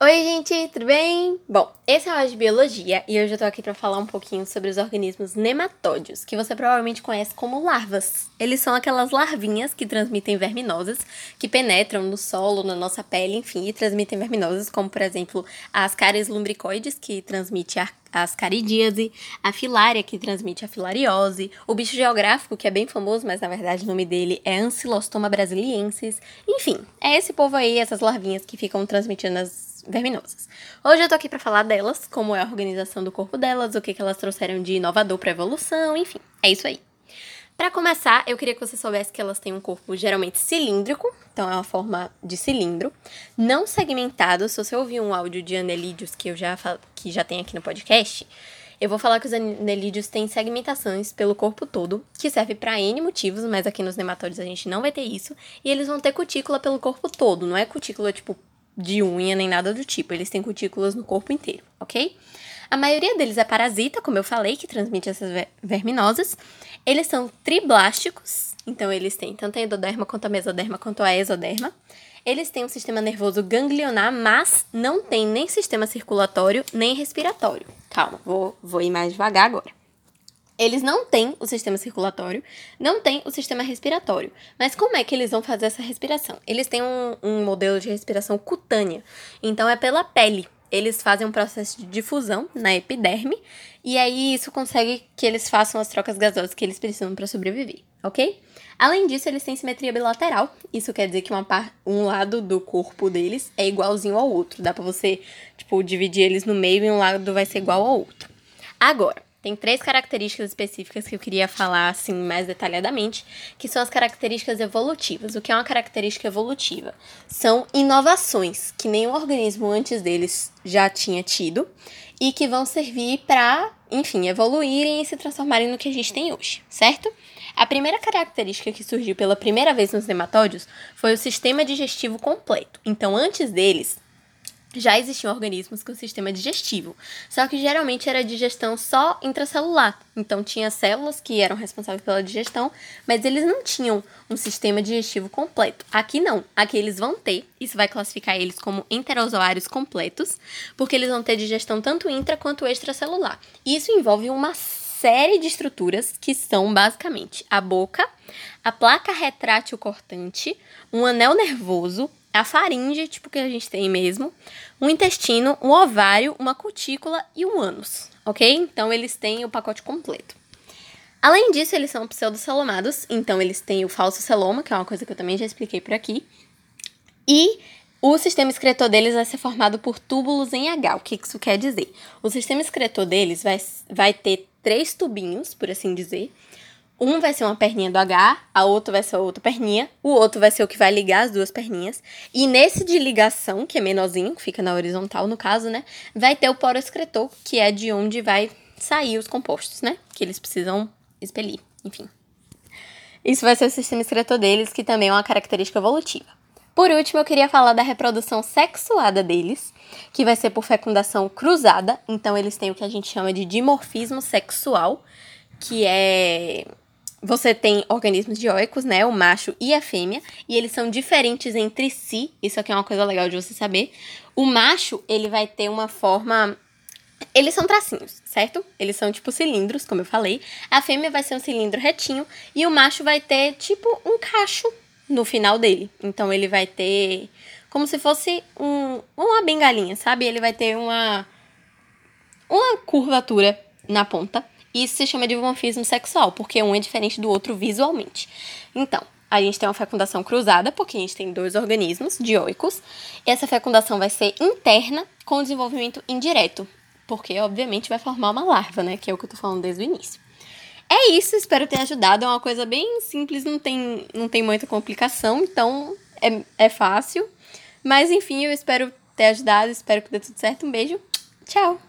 Oi, gente, tudo bem? Bom, esse é o aula de biologia e hoje eu tô aqui para falar um pouquinho sobre os organismos nematódios, que você provavelmente conhece como larvas. Eles são aquelas larvinhas que transmitem verminosas, que penetram no solo, na nossa pele, enfim, e transmitem verminosas, como por exemplo as cáries lumbricoides, que transmite a as caridíase, a filária, que transmite a filariose, o bicho geográfico, que é bem famoso, mas na verdade o nome dele é Ancylostoma brasiliensis. Enfim, é esse povo aí, essas larvinhas que ficam transmitindo as verminosas. Hoje eu tô aqui para falar delas, como é a organização do corpo delas, o que, que elas trouxeram de inovador para evolução, enfim, é isso aí. Para começar, eu queria que você soubesse que elas têm um corpo geralmente cilíndrico, então é uma forma de cilindro, não segmentado. Se você ouvir um áudio de anelídeos que eu já que já tem aqui no podcast, eu vou falar que os anelídeos têm segmentações pelo corpo todo, que serve para N motivos, mas aqui nos nematóides a gente não vai ter isso, e eles vão ter cutícula pelo corpo todo, não é cutícula tipo de unha nem nada do tipo. Eles têm cutículas no corpo inteiro, ok? A maioria deles é parasita, como eu falei, que transmite essas verminosas. Eles são triblásticos, então eles têm tanto a endoderma quanto a mesoderma quanto a exoderma. Eles têm um sistema nervoso ganglionar, mas não tem nem sistema circulatório nem respiratório. Calma, vou, vou ir mais devagar agora. Eles não têm o sistema circulatório, não têm o sistema respiratório. Mas como é que eles vão fazer essa respiração? Eles têm um, um modelo de respiração cutânea, então é pela pele. Eles fazem um processo de difusão na epiderme e aí isso consegue que eles façam as trocas gasosas que eles precisam para sobreviver, ok? Além disso, eles têm simetria bilateral. Isso quer dizer que uma par... um lado do corpo deles é igualzinho ao outro. Dá para você, tipo, dividir eles no meio e um lado vai ser igual ao outro. Agora, tem três características específicas que eu queria falar assim mais detalhadamente, que são as características evolutivas. O que é uma característica evolutiva? São inovações que nenhum organismo antes deles já tinha tido e que vão servir para, enfim, evoluírem e se transformarem no que a gente tem hoje, certo? A primeira característica que surgiu pela primeira vez nos nematódios foi o sistema digestivo completo. Então, antes deles, já existiam organismos com sistema digestivo, só que geralmente era digestão só intracelular. Então tinha células que eram responsáveis pela digestão, mas eles não tinham um sistema digestivo completo. Aqui não, aqui eles vão ter, isso vai classificar eles como enterozoários completos, porque eles vão ter digestão tanto intra quanto extracelular. Isso envolve uma série de estruturas que são basicamente a boca, a placa retrátil cortante, um anel nervoso, a faringe, tipo que a gente tem mesmo, um intestino, um ovário, uma cutícula e um ânus, ok? Então eles têm o pacote completo. Além disso, eles são pseudocelomados, então eles têm o falso celoma, que é uma coisa que eu também já expliquei por aqui. E o sistema excretor deles vai ser formado por túbulos em H. O que isso quer dizer? O sistema excretor deles vai, vai ter três tubinhos, por assim dizer, um vai ser uma perninha do H, a outra vai ser a outra perninha, o outro vai ser o que vai ligar as duas perninhas. E nesse de ligação, que é menorzinho, que fica na horizontal no caso, né, vai ter o poro excretor, que é de onde vai sair os compostos, né, que eles precisam expelir, enfim. Isso vai ser o sistema excretor deles, que também é uma característica evolutiva. Por último, eu queria falar da reprodução sexuada deles, que vai ser por fecundação cruzada. Então, eles têm o que a gente chama de dimorfismo sexual, que é você tem organismos dioicos, né? O macho e a fêmea, e eles são diferentes entre si. Isso aqui é uma coisa legal de você saber. O macho, ele vai ter uma forma. Eles são tracinhos, certo? Eles são tipo cilindros, como eu falei. A fêmea vai ser um cilindro retinho e o macho vai ter tipo um cacho no final dele. Então ele vai ter como se fosse um, uma bengalinha, sabe? Ele vai ter uma uma curvatura na ponta. Isso se chama de dimorfismo sexual, porque um é diferente do outro visualmente. Então, a gente tem uma fecundação cruzada, porque a gente tem dois organismos dioicos. Essa fecundação vai ser interna com desenvolvimento indireto, porque obviamente vai formar uma larva, né? Que é o que eu tô falando desde o início. É isso, espero ter ajudado. É uma coisa bem simples, não tem, não tem muita complicação, então é, é fácil. Mas enfim, eu espero ter ajudado, espero que dê tudo certo. Um beijo, tchau!